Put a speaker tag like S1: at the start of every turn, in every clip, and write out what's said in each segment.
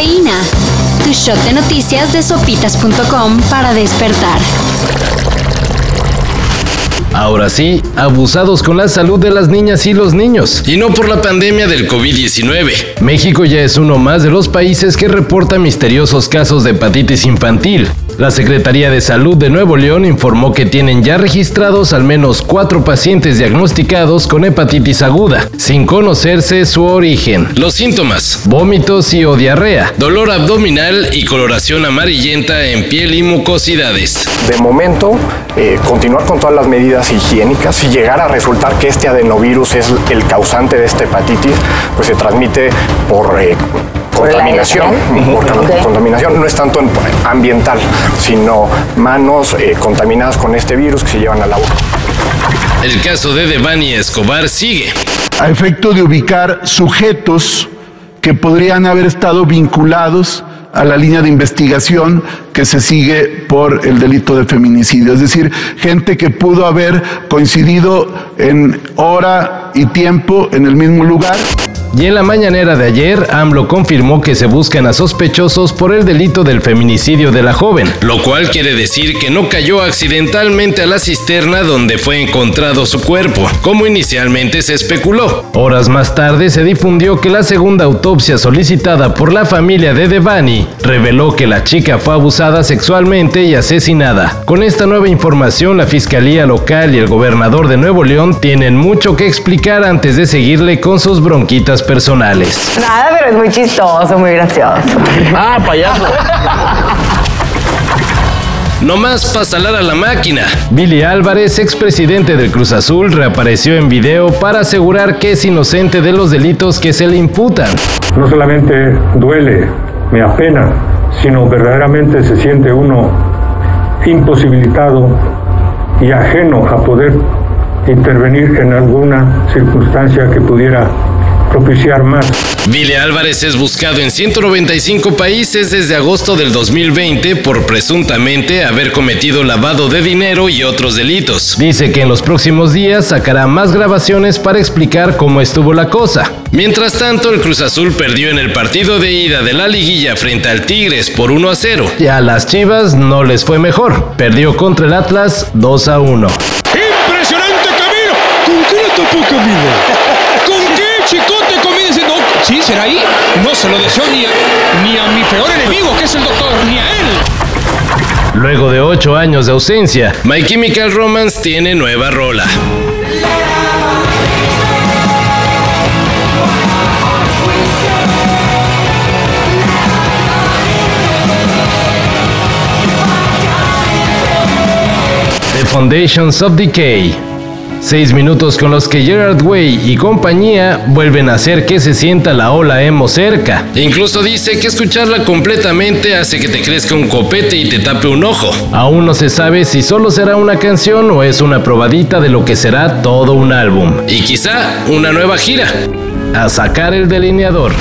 S1: Cafeína. Tu shot de noticias de sopitas.com para despertar.
S2: Ahora sí, abusados con la salud de las niñas y los niños.
S3: Y no por la pandemia del COVID-19.
S2: México ya es uno más de los países que reporta misteriosos casos de hepatitis infantil. La Secretaría de Salud de Nuevo León informó que tienen ya registrados al menos cuatro pacientes diagnosticados con hepatitis aguda, sin conocerse su origen.
S3: Los síntomas.
S2: Vómitos y o diarrea.
S3: Dolor abdominal y coloración amarillenta en piel y mucosidades.
S4: De momento, eh, continuar con todas las medidas higiénicas. Si llegara a resultar que este adenovirus es el causante de esta hepatitis, pues se transmite por... Eh, contaminación, por contaminación no es tanto ambiental, sino manos eh, contaminadas con este virus que se llevan al agua.
S3: El caso de Devani Escobar sigue.
S5: A efecto de ubicar sujetos que podrían haber estado vinculados a la línea de investigación que se sigue por el delito de feminicidio. Es decir, gente que pudo haber coincidido en hora y tiempo en el mismo lugar.
S2: Y en la mañanera de ayer, AMLO confirmó que se buscan a sospechosos por el delito del feminicidio de la joven.
S3: Lo cual quiere decir que no cayó accidentalmente a la cisterna donde fue encontrado su cuerpo, como inicialmente se especuló.
S2: Horas más tarde se difundió que la segunda autopsia solicitada por la familia de Devani reveló que la chica fue abusada sexualmente y asesinada. Con esta nueva información, la Fiscalía Local y el gobernador de Nuevo León tienen mucho que explicar antes de seguirle con sus bronquitas personales.
S6: Nada, pero es muy chistoso, muy gracioso.
S2: Ah, payaso.
S3: No más para salar a la máquina.
S2: Billy Álvarez, expresidente del Cruz Azul, reapareció en video para asegurar que es inocente de los delitos que se le imputan.
S7: No solamente duele, me apena, sino verdaderamente se siente uno imposibilitado y ajeno a poder intervenir en alguna circunstancia que pudiera propiciar más.
S3: Vile Álvarez es buscado en 195 países desde agosto del 2020 por presuntamente haber cometido lavado de dinero y otros delitos.
S2: Dice que en los próximos días sacará más grabaciones para explicar cómo estuvo la cosa.
S3: Mientras tanto, el Cruz Azul perdió en el partido de ida de la liguilla frente al Tigres por 1 a 0.
S2: Y a las Chivas no les fue mejor. Perdió contra el Atlas 2 a 1.
S8: ¡Impresionante camino! ¿Con qué le topó camino? ¿Con qué chicote comienza diciendo, sí, será ahí? No se lo deseo ni a, ni a mi peor enemigo, que es el doctor, ni a él.
S2: Luego de 8 años de ausencia,
S3: My Chemical Romance tiene nueva rola.
S2: The Foundations of Decay. Seis minutos con los que Gerard Way y compañía vuelven a hacer que se sienta la ola emo cerca.
S3: Incluso dice que escucharla completamente hace que te crezca un copete y te tape un ojo.
S2: Aún no se sabe si solo será una canción o es una probadita de lo que será todo un álbum.
S3: Y quizá una nueva gira.
S2: A sacar el delineador.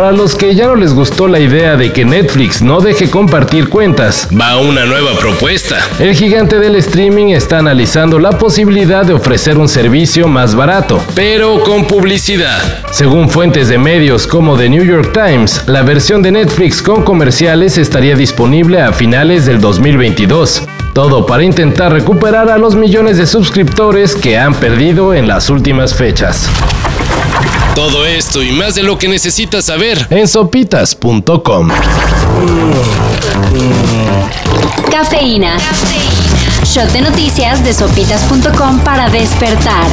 S2: Para los que ya no les gustó la idea de que Netflix no deje compartir cuentas,
S3: va una nueva propuesta.
S2: El gigante del streaming está analizando la posibilidad de ofrecer un servicio más barato,
S3: pero con publicidad.
S2: Según fuentes de medios como The New York Times, la versión de Netflix con comerciales estaría disponible a finales del 2022. Todo para intentar recuperar a los millones de suscriptores que han perdido en las últimas fechas.
S3: Todo esto y más de lo que necesitas saber
S2: en sopitas.com.
S1: Cafeína. Shot de noticias de sopitas.com para despertar.